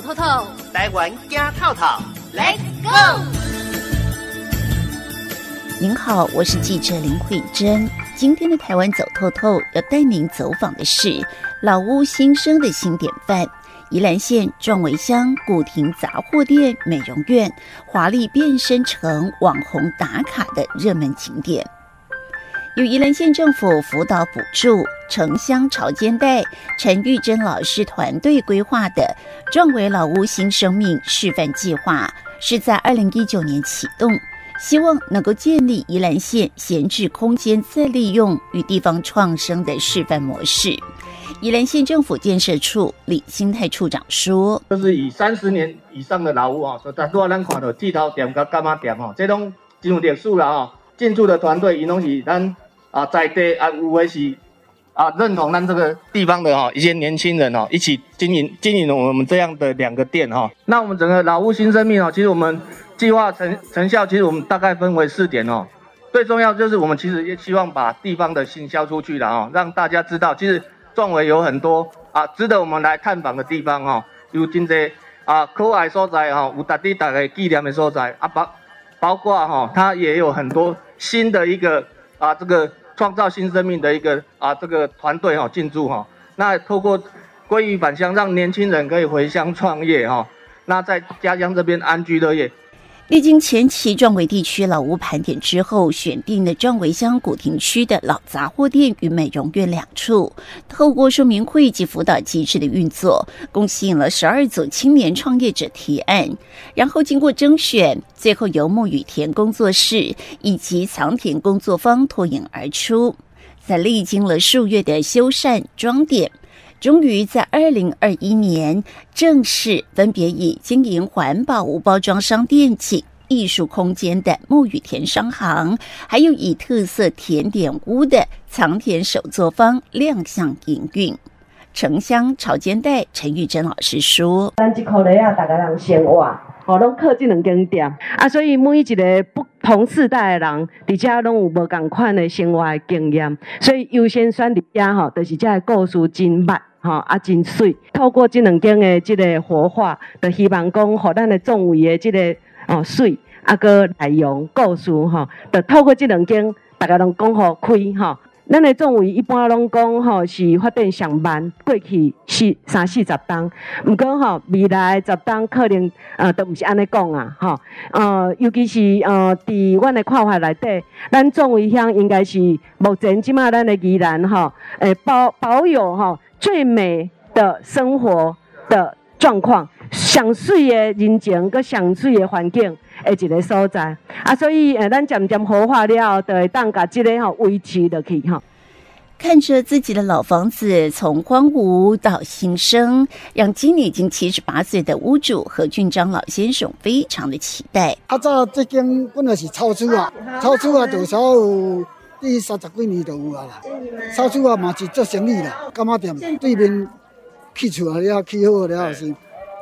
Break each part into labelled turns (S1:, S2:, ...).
S1: 走透透，
S2: 台湾加套套
S1: ，Let's go！
S3: 您好，我是记者林慧珍。今天的台湾走透透要带您走访的是老屋新生的新典范——宜兰县壮围乡古亭杂货店美容院，华丽变身成网红打卡的热门景点。由宜兰县政府辅导补助，城乡潮间带陈玉珍老师团队规划的壮围老屋新生命示范计划，是在二零一九年启动，希望能够建立宜兰县闲置空间再利用与地方创生的示范模式。宜兰县政府建设处李新泰处长说：“
S4: 就是以三十年以上的老屋啊，说大多咱看到剃头店、甲干妈店哦，这种进入点数了啊，进驻的团队，伊拢是咱。”啊，在地啊，有为是啊，认同咱这个地方的哈一些年轻人哦，一起经营经营我们这样的两个店哈。那我们整个老屋新生命哦，其实我们计划成成效，其实我们大概分为四点哦。最重要就是我们其实也希望把地方的信销出去了哦，让大家知道，其实壮围有很多啊值得我们来探访的地方哦，有真济啊可爱所在哈，有值得大家纪念的所在啊，包包括哈，它也有很多新的一个。啊，这个创造新生命的一个啊，这个团队哈进驻哈，那透过归于返乡，让年轻人可以回乡创业哈，那在家乡这边安居乐业。
S3: 历经前期壮围地区老屋盘点之后，选定的壮围乡古亭区的老杂货店与美容院两处，透过说明会及辅导机制的运作，共吸引了十二组青年创业者提案，然后经过征选，最后由木雨田工作室以及藏田工作坊脱颖而出，在历经了数月的修缮装点，终于在二零二一年正式分别以经营环保无包装商店及艺术空间的木雨田商行，还有以特色甜点屋的藏田手作坊亮相营运。城乡潮间带陈玉珍老师说：“
S5: 咱这块地啊，大家人生活，哦，拢靠这两间店啊，所以每一个不同世代的人，伫遮拢有无共款的生活的经验，所以优先选伫遮吼，就是遮故事真密。”吼啊，真水！透过这两间的即个活化，就希望讲，互咱的众位的这个哦水，啊个内容故事吼，就透过这两间，大家拢讲好开吼。咱的总位一般拢讲吼是发展上慢，过去是三四十档，毋过吼未来十档可能呃都毋是安尼讲啊吼。呃，尤其是呃，伫阮的看法内底，咱总位乡应该是目前即马咱的宜兰吼，诶保保有吼。最美的生活的状况，上水的人情，佮上水的环境的一个所在啊，所以诶，咱渐渐活化了，就会当甲即个吼维持落去吼。
S3: 看着自己的老房子从荒芜到新生，让今年已经七十八岁的屋主何俊章老先生非常的期待。
S6: 啊，早这间本来是超出啊，超出啊，多少有？第三十几年都有啊啦，超市啊嘛是做生意啦，干嘛店对面起厝啊了，起好了是，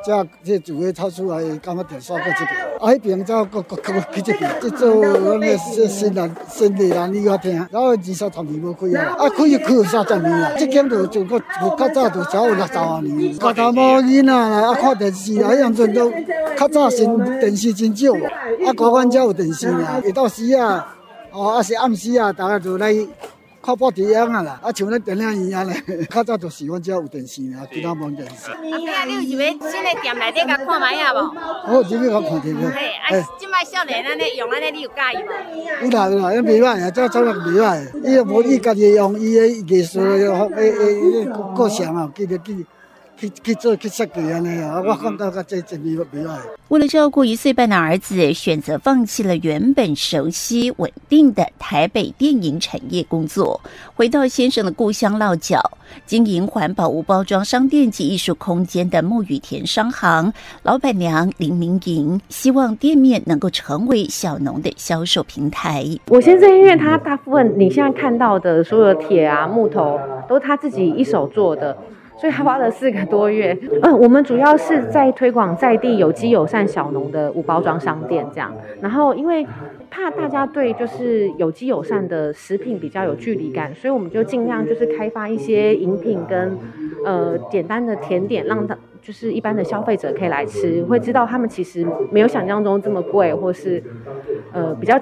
S6: 这这住个超市啊干妈店刷过这边，啊迄边再搁搁搁去这边，即做咱个新新人新地人你我听，然后二十多年无开啊，啊开就开有三十年啦，这间就就搁较早就早有六十啊年，家头无囡仔啦，啊看电视啊，迄样阵都较早新电视真少，啊高官才有电视啊，一到时啊。哦，啊是暗时啊，大家就来看报纸样啊啦，啊像咱电影院啊咧，较早就喜欢只有电视啦，其他无电视。
S1: 啊，你有想要新的店内底甲看卖啊无？
S6: 哦，入去甲看电影。
S1: 嘿，啊，即摆少年安尼用安尼，你有介意无？
S6: 有啦有啦，伊袂歹啊，这走得袂歹。伊又无伊家己用伊的艺术诶诶诶构想啊，记得记。去去做去设计安尼啊！我看到个这这边比较。
S3: 为了照顾一岁半的儿子，选择放弃了原本熟悉稳定的台北电影产业工作，回到先生的故乡落脚，经营环保无包装商店及艺术空间的木雨田商行。老板娘林明莹希望店面能够成为小农的销售平台。
S7: 我先生因为他大部分你现在看到的所有的铁啊木头，都是他自己一手做的。所以他花了四个多月。嗯，我们主要是在推广在地有机友善小农的无包装商店这样。然后因为怕大家对就是有机友善的食品比较有距离感，所以我们就尽量就是开发一些饮品跟呃简单的甜点，让他。就是一般的消费者可以来吃，会知道他们其实没有想象中这么贵，或是呃比较，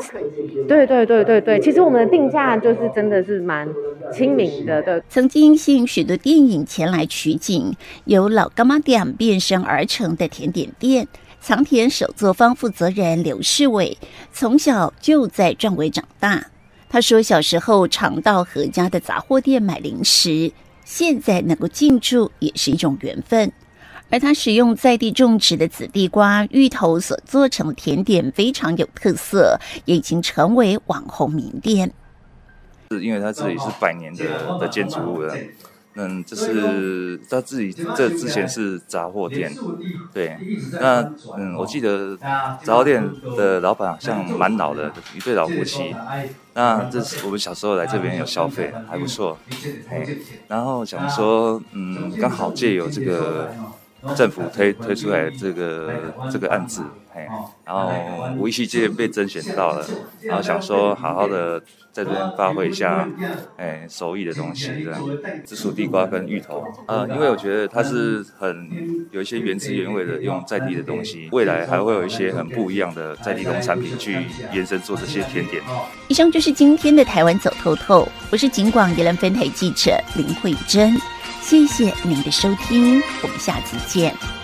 S7: 对对对对对，其实我们的定价就是真的是蛮亲民的。对，
S3: 曾经吸引许多电影前来取景，由老干妈店变身而成的甜点店。藏田手作坊负责人刘世伟从小就在壮围长大。他说，小时候常到何家的杂货店买零食，现在能够进驻也是一种缘分。而他使用在地种植的紫地瓜、芋头所做成的甜点非常有特色，也已经成为网红名店。
S8: 是因为他这里是百年的的建筑物了。嗯，这是他自己，这之前是杂货店，对。那嗯，我记得杂货店的老板好像蛮老的，一对老夫妻。那这是我们小时候来这边有消费，还不错。哎，然后想说，嗯，刚好借有这个政府推推出来这个这个案子，嘿，然后无意间被甄选到了，然后想说好好的。在这边发挥一下，哎，手艺的东西，这样，紫薯地瓜跟芋头，呃，因为我觉得它是很有一些原汁原味的，用在地的东西，未来还会有一些很不一样的在地农产品去延伸做这些甜点。
S3: 以上就是今天的台湾走透透，我是景广宜兰分台记者林慧珍，谢谢您的收听，我们下次见。